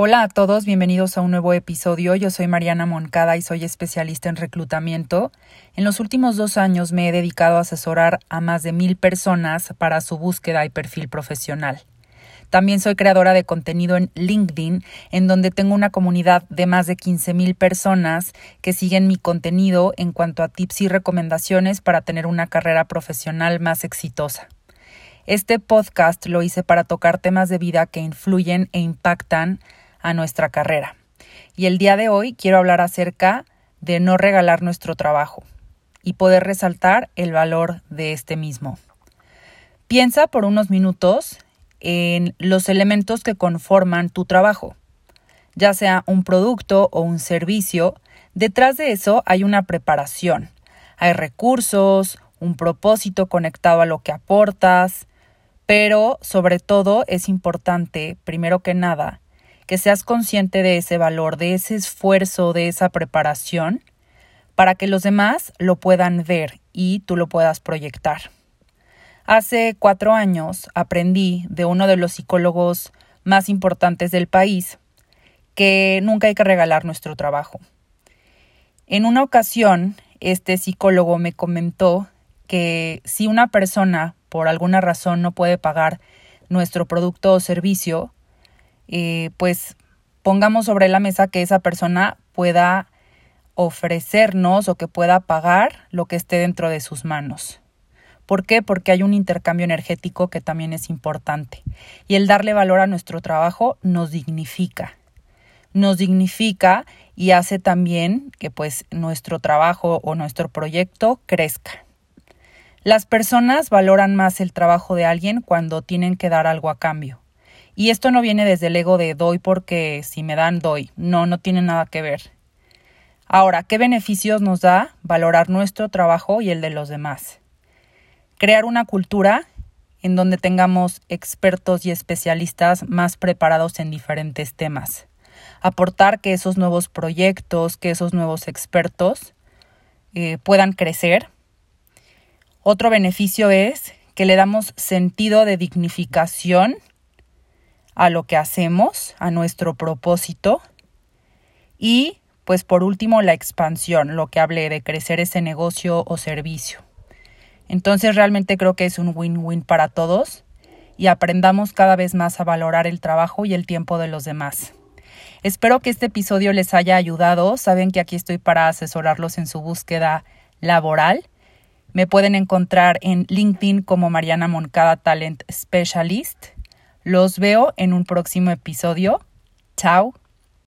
Hola a todos, bienvenidos a un nuevo episodio. Yo soy Mariana Moncada y soy especialista en reclutamiento. En los últimos dos años me he dedicado a asesorar a más de mil personas para su búsqueda y perfil profesional. También soy creadora de contenido en LinkedIn, en donde tengo una comunidad de más de 15 mil personas que siguen mi contenido en cuanto a tips y recomendaciones para tener una carrera profesional más exitosa. Este podcast lo hice para tocar temas de vida que influyen e impactan a nuestra carrera. Y el día de hoy quiero hablar acerca de no regalar nuestro trabajo y poder resaltar el valor de este mismo. Piensa por unos minutos en los elementos que conforman tu trabajo, ya sea un producto o un servicio. Detrás de eso hay una preparación, hay recursos, un propósito conectado a lo que aportas, pero sobre todo es importante, primero que nada, que seas consciente de ese valor, de ese esfuerzo, de esa preparación, para que los demás lo puedan ver y tú lo puedas proyectar. Hace cuatro años aprendí de uno de los psicólogos más importantes del país que nunca hay que regalar nuestro trabajo. En una ocasión, este psicólogo me comentó que si una persona por alguna razón no puede pagar nuestro producto o servicio, eh, pues pongamos sobre la mesa que esa persona pueda ofrecernos o que pueda pagar lo que esté dentro de sus manos. ¿Por qué? Porque hay un intercambio energético que también es importante. Y el darle valor a nuestro trabajo nos dignifica. Nos dignifica y hace también que pues nuestro trabajo o nuestro proyecto crezca. Las personas valoran más el trabajo de alguien cuando tienen que dar algo a cambio. Y esto no viene desde el ego de doy porque si me dan doy. No, no tiene nada que ver. Ahora, ¿qué beneficios nos da valorar nuestro trabajo y el de los demás? Crear una cultura en donde tengamos expertos y especialistas más preparados en diferentes temas. Aportar que esos nuevos proyectos, que esos nuevos expertos eh, puedan crecer. Otro beneficio es que le damos sentido de dignificación a lo que hacemos, a nuestro propósito. Y, pues por último, la expansión, lo que hable de crecer ese negocio o servicio. Entonces realmente creo que es un win-win para todos y aprendamos cada vez más a valorar el trabajo y el tiempo de los demás. Espero que este episodio les haya ayudado. Saben que aquí estoy para asesorarlos en su búsqueda laboral. Me pueden encontrar en LinkedIn como Mariana Moncada Talent Specialist los veo en un próximo episodio. Chao.